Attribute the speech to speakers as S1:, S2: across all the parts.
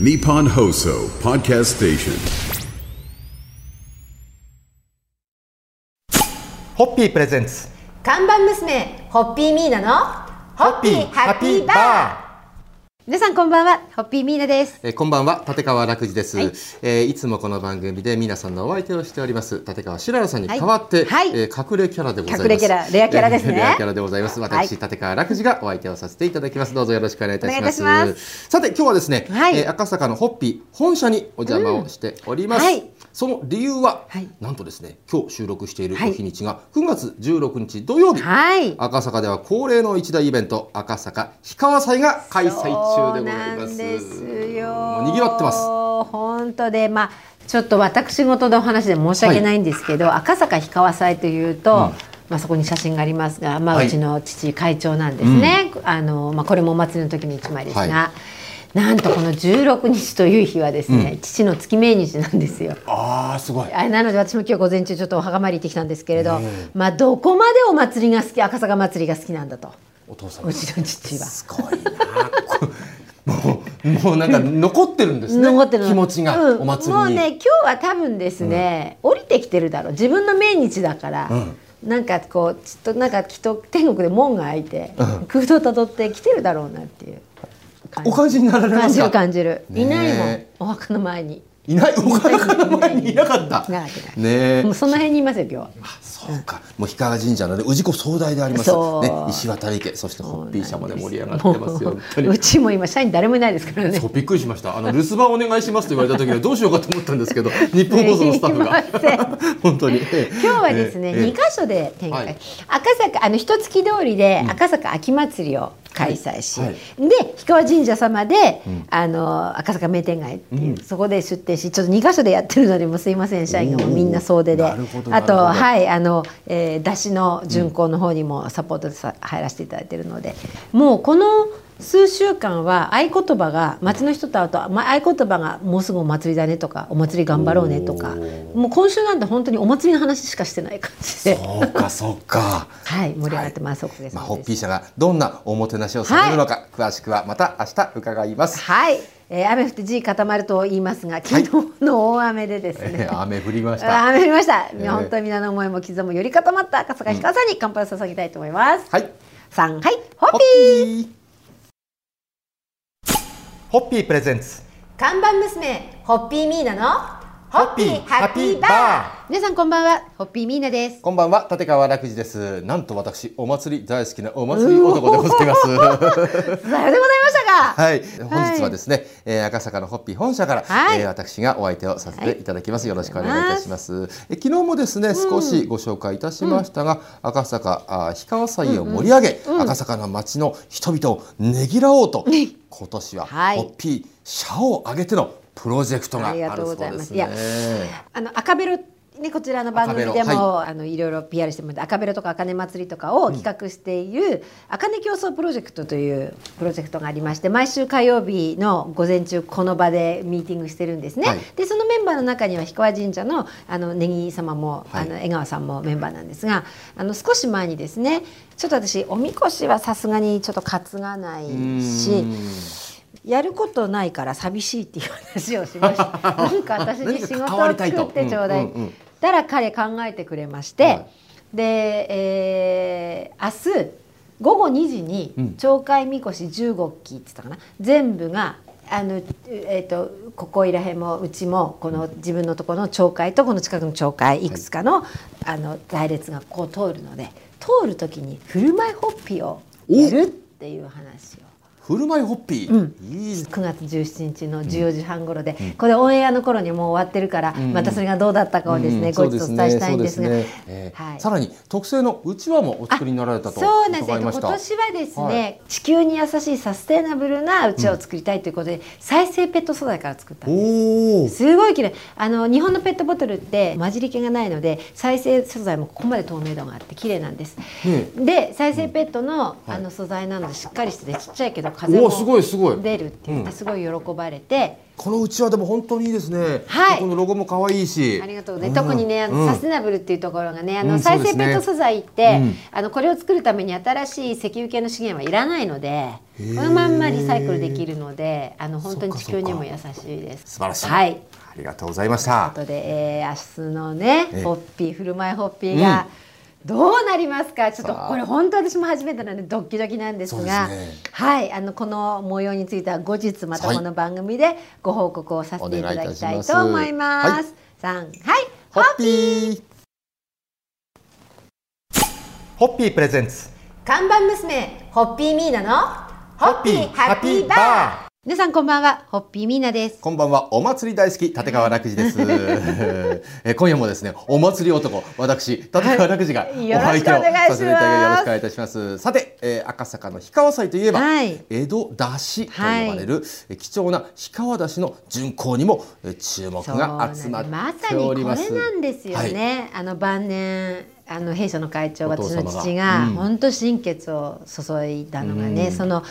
S1: Nippon Hoso Podcast Station.
S2: ホッピープレゼンツ
S3: 看板娘ホッピーミーナのホッピーハッピーバー 皆さんこんばんはホッピーミーナです。
S2: えーこんばんは立川らく次です、
S3: はい。
S2: いえーいつもこの番組で皆さんのお相手をしております立川しららさんに代わって、
S3: はい。
S2: えー隠れキャラでございます。
S3: 隠れキャラレアキャラですね。
S2: え ーレアキャラでございます。私、
S3: はい。
S2: 立川らく次がお相手をさせていただきます。どうぞよろしくお願いいたします。
S3: お願いいたし
S2: さて今日はですね、
S3: はい。
S2: えー赤坂のホッピー本社にお邪魔をしております、
S3: うんはい
S2: その理由は、
S3: はい。
S2: なんとですね今日収録している日にちが9月16日土曜日、
S3: はい。
S2: 赤坂では恒例の一大イベント赤坂氷川祭が開催中でございます。
S3: ですよ。
S2: もう賑わってます。
S3: 本当でまあちょっと私事のお話で申し訳ないんですけど、赤坂氷川祭というと、まあそこに写真がありますが、まあ、
S2: はい。う
S3: ちの父会長なんですね、あのまあ、これもお祭りの時の一枚ですが、
S2: はい
S3: なんとこの16日という日はですね、父の月命日なんですよ。
S2: ああすごい。
S3: あなので私も今日午前中ちょっとお墓参り行ってきたんですけれど、まあどこまでお祭りが好き赤坂祭りが好きなんだと。
S2: お父さん。
S3: うちの父は。
S2: すごいなこもうもうなんか残ってるんですね。
S3: 残ってるの。
S2: 気持ちが、
S3: うん。
S2: お祭りに。
S3: もうね今日は多分ですね、降りてきてるだろう。自分の命日だから、なんかこうちょっとなんかきっと天国で門が開いて、空洞たどって来てるだろうなっていう感
S2: お感じになられま
S3: 感じる
S2: すか
S3: 感じる、
S2: ねえ。
S3: いないもん。お墓の前に。
S2: いない？お墓の前にいなかった。ねえ。
S3: もうその辺にいますよ今日は。
S2: そうか、もう氷川神社のね氏子総大であります。ね石渡家。そしてホッピー社まで盛り上がってますよ。
S3: うちも今社員誰もいないですからね。
S2: そうびっくりしました。あの留守番お願いしますと言われた時はどうしようかと思ったんですけど 日本放送のスタッフが。本当に。
S3: 今日はですね、
S2: ええ。
S3: 二箇所で展開、
S2: はい。
S3: 赤坂あの一月通りで赤坂秋祭りを開催し、
S2: はい。
S3: で氷川神社様で、あの赤坂名店街っていう、そこで出店しちょっと二箇所でやってるのでもうすいません。社員がみんな総出で。あとはいあの、えー、出汁の巡行の方にもサポートでさ入らせていただいてるので。もうこの数週間は合言葉が町の人と会うと、まあ、合言葉がもうすぐお祭りだねとかお祭り頑張ろうねとかもう今週なんて本当にお祭りの話しかしてない感じで。
S2: そうかそうか
S3: はい、盛り上がってます。おかげさ
S2: まあ、ホッピー社がどんなおもてなしをされるのか、詳しくはまた明日伺います。
S3: はい、えー、雨降って地固まると言いますが、昨日の大雨でですね。
S2: え ー雨降りまし
S3: あ
S2: た。
S3: 雨降りました。
S2: えー
S3: 本当に皆の思いも刻むより固まった赤坂氷川さんに乾杯を捧げたいと思います。
S2: はい。
S3: さんはい、ホッピー。
S4: ホッピープレゼンツ
S3: 看板娘ホッピーミーナの
S4: ホッピーハッピーバー
S3: 皆さんこんばんは、ホッピーミーナです。
S2: こんばんは、立川楽寺です。なんと私、お祭り大好きなお祭り男でございます。
S3: さようでございましたが。
S2: はい、本日はですね、えー赤坂のホッピー本社から、
S3: はい
S2: えー私がお相手をさせていただきます。よろしくお願いいたします。え昨日もですね、少しご紹介いたしましたが、赤坂あ氷川祭を盛り上げ、赤坂の街の人々をねぎらおうと、今年は
S3: はい
S2: ホッピー社を挙げてのプロジェクトがあるそう。です
S3: いや
S2: ね。、
S3: あの赤ベロねこちらの番組で
S2: 赤ベロ
S3: も、あのいろいろ PR してもらって赤ベロとか茜祭りとかを企画している茜競争プロジェクトというプロジェクトがありまして毎週火曜日の午前中この場でミーティングしてるんですね。
S2: はい
S3: でそのメンバーの中には氷川神社のあのネギ様も、
S2: はい
S3: あの江川さんもメンバーなんですがあの少し前にですねちょっと私おみこしはさすがにちょっと担がないし。やることないから寂しいっていう話をしました。なんか私に仕事を作ってちょうだい。
S2: うんうんうん
S3: だから彼考えてくれまして、
S2: はい
S3: で、えー明日午後2時に
S2: うん
S3: 町会みこし15基って言ったかな全部があの、えー、とここいらへんもうちもこの自分のところの町会とこの近くの町会いくつかの,、あの隊列がこう通るので通る時に振る舞いホッピーをやるっていう話を。
S2: 振る舞いホッピー。いい
S3: 9月17日の14時半頃で、これオンエアの頃にもう終わってるから、またそれがどうだったかをですね、
S2: うん。
S3: 後日お伝えしたいんですが。
S2: ね。えー
S3: はい。
S2: さらに特製のうちわもお作りになられたと
S3: そうなんです。よ今。年はですね、
S2: はい。
S3: 地球に優しいサステナブルなうちわを作りたいということで、再生ペット素材から作ったんです。すごい綺麗。あの日本のペットボトルって混じり気がないので再生素材もここまで透明度があって綺麗なんです、
S2: ね
S3: で再生ペットの,、あの素材なのでしっかりしててちっちゃいけど風も
S2: おすごいすごい。
S3: 出るって言ってすごい喜ばれて、
S2: このうちわでも本当にいいですね。
S3: はい。
S2: このロゴも可愛いし。
S3: ありがとうね、特にねあの、
S2: うん
S3: サステナブルっていうところがねあの、
S2: うん
S3: 再生ペット素材って、
S2: うん。
S3: あのこれを作るために新しい石油系の資源はいらないのでこのまんまリサイクルできるのであの本当に地球にも優しいです。
S2: 素晴らしい。
S3: はい。
S2: ありがとうございました。
S3: という。ことで、えー、明日のね
S2: ええ
S3: ホッピー振る舞いホッピーが、どうなりますか？ちょっとこれ本当私も初めてなんでドッキドキなんですが
S2: ですね。
S3: はいあのこの模様については後日また
S2: はい
S3: この番組でご報告をさせていただきたいと思います。
S2: お願い
S3: はい。
S2: ホッピー。
S4: ホッピープレゼンツ。
S3: 看板娘ホッピーミーナの
S4: ホッピー。ハッピーバー
S3: 皆さんこんばんはホッピーミーナです。
S2: こんばんは。お祭り大好き立川楽寺です。え今夜もですね、お祭り男私立川楽寺が
S3: お願いします
S2: させていただきよろしくお願いいたします。さて、えー赤坂の氷川祭といえば、
S3: はい
S2: 江戸出汁と呼ばれる、え貴重な氷川出汁の巡行にもえ注目
S3: そうなん
S2: が
S3: で
S2: 集ますっ
S3: まさにこれ
S2: ております。
S3: なんですよね、あの晩年あの弊社の会長私の父が
S2: うん
S3: 本当心血を注いだのがね、その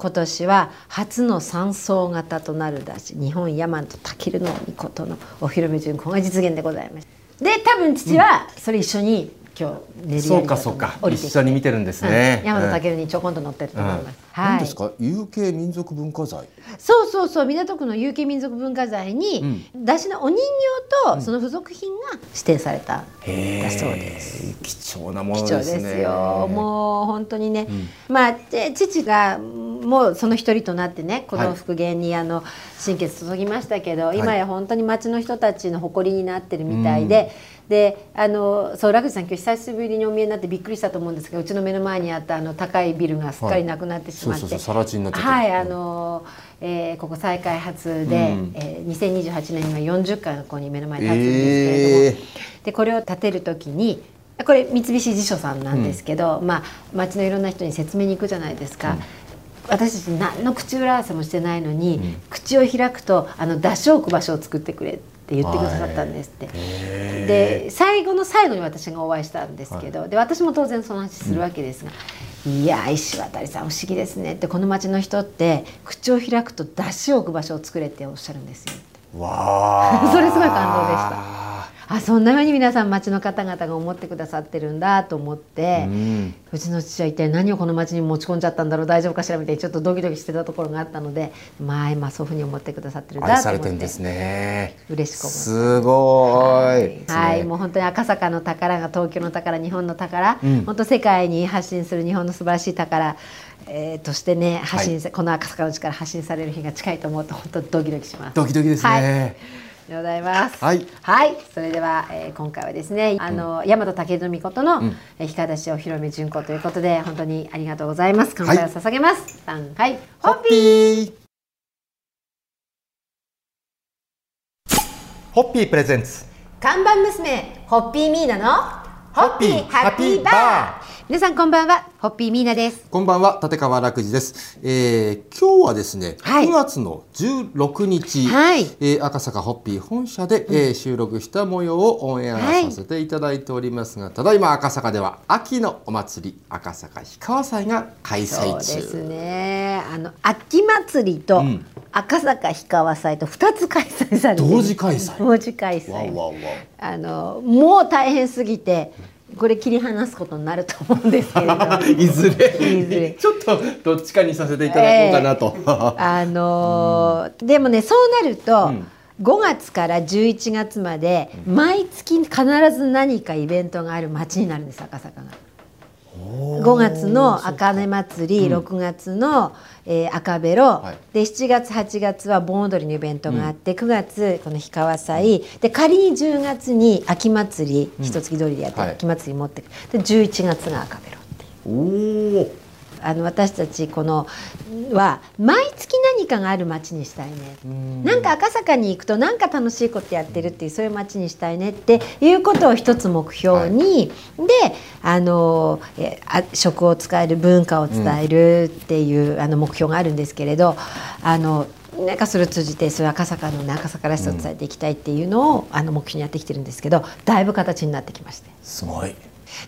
S3: 今年は初の三層型となるだし日本山と武尊の命のお披露目巡行が実現でございましたで多分父はそれ一緒に今日練り
S2: そうかそうか。一緒に見てるんですね。
S3: うん、山
S2: うん。
S3: と武尊にちょこんと乗ってると思います、
S2: 何ですか？有形民族文化財。
S3: そうそうそう。港区の有形民族文化財に、出汁のお人形とその付属品が指定された、だそうです。
S2: 貴重なもの
S3: 貴重
S2: ですね。
S3: ですよ。もう本当にね、まあで父がもうその一人となってねこの復元にあの心血注ぎましたけど、今や本当に町の人たちの誇りになってるみたいで。であのそう楽寺さん今日久しぶりにお見えになってびっくりしたと思うんですがうちの目の前にあったあの高いビルがすっかりなくなってしまって、
S2: そうそうそう更地になっちゃってる
S3: はいあの、えーここ再開発で、えー2028年には40階がここに目の前に立つんですけれども、でこれを建てる時にこれ三菱地所さんなんですけど、まあ町のいろんな人に説明に行くじゃないですか。私たち何の口裏合わせもしてないのに、口を開くとあの出しを置く場所を作ってくれって言ってくださったんですって。で最後の最後に私がお会いしたんですけど、で私も当然その話するわけですが「いや石渡さん不思議ですね」ってこの町の人って口を開くと出しを置く場所を作れっておっしゃるんですよって。
S2: わあ。
S3: それすごい感動でした。あそんな風に皆さん町の方々が思ってくださってるんだと思って、うちの父は一体何をこの町に持ち込んじゃったんだろう大丈夫かしらみたいにちょっとドキドキしてたところがあったのでまあ今そういうふうに思ってくださってるんだと思って
S2: れてんですね。
S3: 嬉しく思
S2: すごい。
S3: はい、もう本当に赤坂の宝が東京の宝日本の宝、本当世界に発信する日本の素晴らしい宝、えーとしてね発信さ、この赤坂の力発信される日が近いと思うと本当ドキドキします。
S2: ドキドキですね。
S3: はいでございます。
S2: はい
S3: それでは、えー今回はですね、あの大和武尊命の、えー、光出しお披露目巡行ということで本当にありがとうございます。乾杯を捧げます。はい、ホッピー。
S2: ー。
S4: ホッピープレゼンツ
S3: 看板娘ホッピーミーナの
S4: ホッピーハッピーバ
S3: 皆さんこんばんは、ホッピーミーナです。
S2: こんばんは立川楽寺です、えー、今日はですね、
S3: はい。
S2: 9月の16日、
S3: はい。
S2: えー赤坂ホッピー本社で、えー収録した模様をオンエア
S3: はい
S2: させていただいておりますが、ただいま赤坂では秋のお祭り赤坂氷川祭が開催中。
S3: そうですね。あの秋祭りと
S2: ん。
S3: 赤坂氷川祭と二つ開催されてる。
S2: 同時開催。
S3: 同時開催。
S2: わおわおわ。
S3: あのもう大変すぎてこれ切り離すことになると思うんですけれど
S2: いずれ。
S3: いずれ。
S2: ちょっとどっちかにさせていただこうかなと、
S3: あのーでもねそうなると、5月から11月まで毎月必ず何かイベントがある街になるんです赤坂が。5月の茜祭り、6月の、えー赤ベロ、
S2: はい。
S3: で7月8月は盆踊りのイベントがあって、9月この氷川祭、で仮に10月に秋祭り一月通りでやって、
S2: はい。
S3: 秋祭り持ってく。で11月が赤ベロっていう。
S2: おお
S3: あの私たちこのは毎月何かがある街にしたいね。なんか赤坂に行くとなんか楽しいことやってるっていうそういう街にしたいねっていうことを一つ目標に、であのえあ食を使える文化を伝えるっていう、あの目標があるんですけれどあのなんかそれを通じてそういう赤坂の、ね、赤坂らしさを伝えていきたいっていうのを、あの目標にやってきてるんですけどだいぶ形になってきまして。
S2: すごい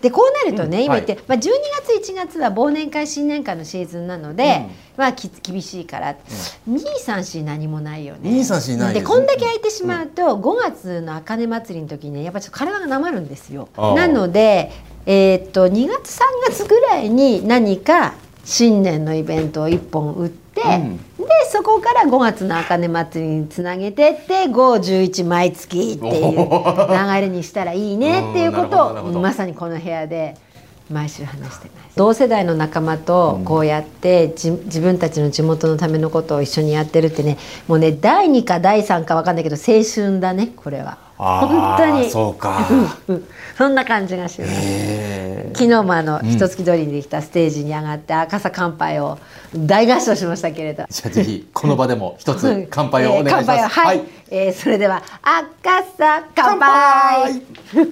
S3: でこうなるとね、
S2: うん
S3: 今言って、まあ、12月1月は忘年会新年会のシーズンなので、まあき厳しいから、234何もないよね。
S2: 234ないで
S3: こんだけ空いてしまうと、5月の茜祭りの時にねやっぱちょっと体がなまるんですよ。なので、えーっと2月3月ぐらいに何か新年のイベントを1本打って、
S2: うん。
S3: でそこから5月の茜祭りにつなげてって511毎月っていう流れにしたらいいね っていうことをまさにこの部屋で毎週話してます。同世代の仲間とこうやってじ自分たちの地元のためのことを一緒にやってるってねもうね第2か第3か分かんないけど青春だねこれは本当に。
S2: そうか。
S3: うんそんな感じがします。
S2: へ
S3: 昨日もあの一月通りにできたステージに上がって赤さ乾杯を大合唱しましたけれど。
S2: じゃあぜひこの場でも一つ乾杯をお願いします。
S3: えー乾杯を。はい、えーそれでは赤さ乾杯。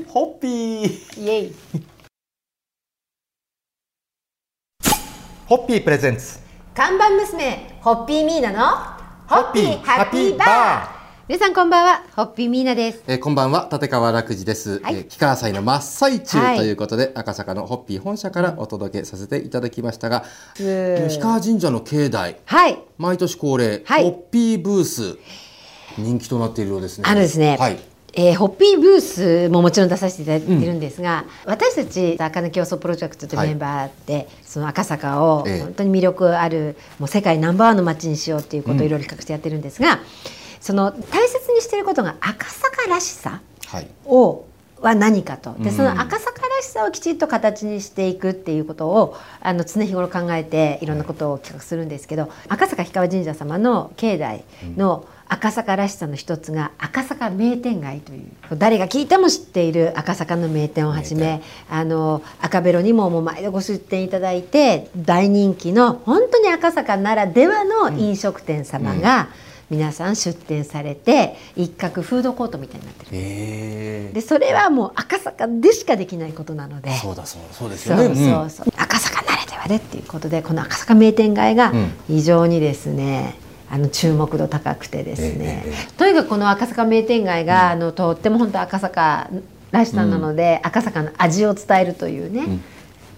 S2: ホッピー。
S3: イエイ。
S4: ホッピープレゼンツ。
S3: 看板娘ホッピーミーナの
S4: ホッピーハッピーバー
S3: 皆さんこんばんはホッピーミーナです。
S2: えー、こんばんは立川楽寺です、
S3: はい。
S2: えー、木川祭の真っ最中
S3: はい
S2: とい。うことで、赤坂のホッピー本社からお届けさせていただきましたが、氷川神社の境内
S3: はい。
S2: 毎年恒例、
S3: はい。
S2: ホッピーブース人気となっているようですね。
S3: あのですね、
S2: はい。
S3: えーホッピーブースももちろん出させていただいてるんですが、私たち赤の競争プロジェクトというメンバーで、その赤坂を
S2: ええ。
S3: 本当に魅力あるもう世界ナンバーワンの街にしようっていうことをいろいろ企画してやってるんですが、その大切にしていることが赤坂らしさ
S2: はい。
S3: をは何かと。で
S2: うん。
S3: その赤坂らしさをきちっと形にしていくっていうことをあの常日頃考えていろんなことを企画するんですけど、赤坂氷川神社様の境内の赤坂らしさの一つが赤坂名店街という誰が聞いても知っている赤坂の名店をはじめあの赤ベロにももう毎度ご出店いただいて大人気の本当に赤坂ならではの飲食店様が皆さん出店されて一角フードコートみたいになってる。
S2: え。
S3: でそれはもう赤坂でしかできないことなので。
S2: そうだそうそうです
S3: そう
S2: よね
S3: そう。そう、赤坂ならではでっていうことでこの赤坂名店街が
S2: うん。
S3: 非常にですね、あの注目度高くてですね、
S2: えええ
S3: とにかくこの赤坂名店街が、あのとっても本当赤坂らしさなので、赤坂の味を伝えるというね、
S2: ん。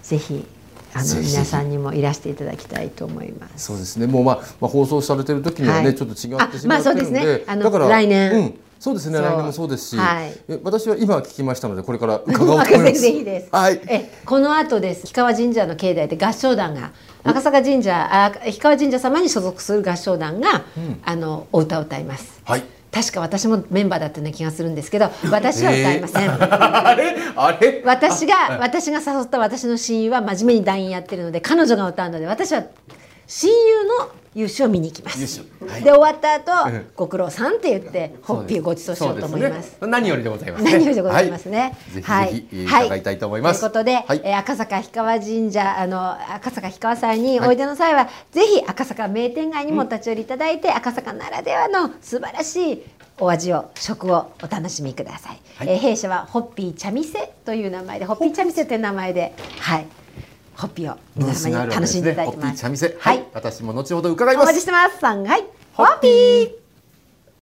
S3: ぜひあの皆さんにもいらしていただきたいと思います。
S2: そうですね。もうまあ、まあ、放送されてる時にはね、
S3: はい
S2: ちょっと違ってしま
S3: あまあ
S2: ってるんで、
S3: そうですねあの
S2: だから
S3: 来年
S2: うん、そうですね。来年もそうですし、
S3: はい
S2: え私は今聞きましたので、これから伺おうと思います。
S3: す。
S2: はい。
S3: えこの後です氷川神社の境内で合唱団が赤坂神社あ氷川神社様に所属する合唱団が、あのお歌を歌います。
S2: はい。
S3: 確か私もメンバーだったような気がするんですけど私は歌いません。
S2: あれ、あれ？
S3: 私が私が誘った私の親友は真面目に団員やってるので彼女が歌うので私は親友の優勝を見に行きます。
S2: はい
S3: で終わった後、
S2: うん
S3: ご苦労さんって言ってホッピーをご馳走しようと思います。
S2: ね何よりでございますね。
S3: 何よりでございますね。
S2: はい伺いたいと思います。
S3: ということで、
S2: はい
S3: えー赤坂氷川神社あの赤坂氷川祭においでの際は、ぜひ赤坂名店街にも立ち寄りいただいて、赤坂ならではの素晴らしいお味を食をお楽しみください。
S2: はい
S3: えー弊社はホッピー茶店という名前でホッピー茶店という名前ではいホッピーを皆様に楽しんでいただいてます。
S2: 茶店。
S3: は
S2: はいい。私も後ほど伺います
S3: お待ちし。てます。さんはい
S2: ホッピー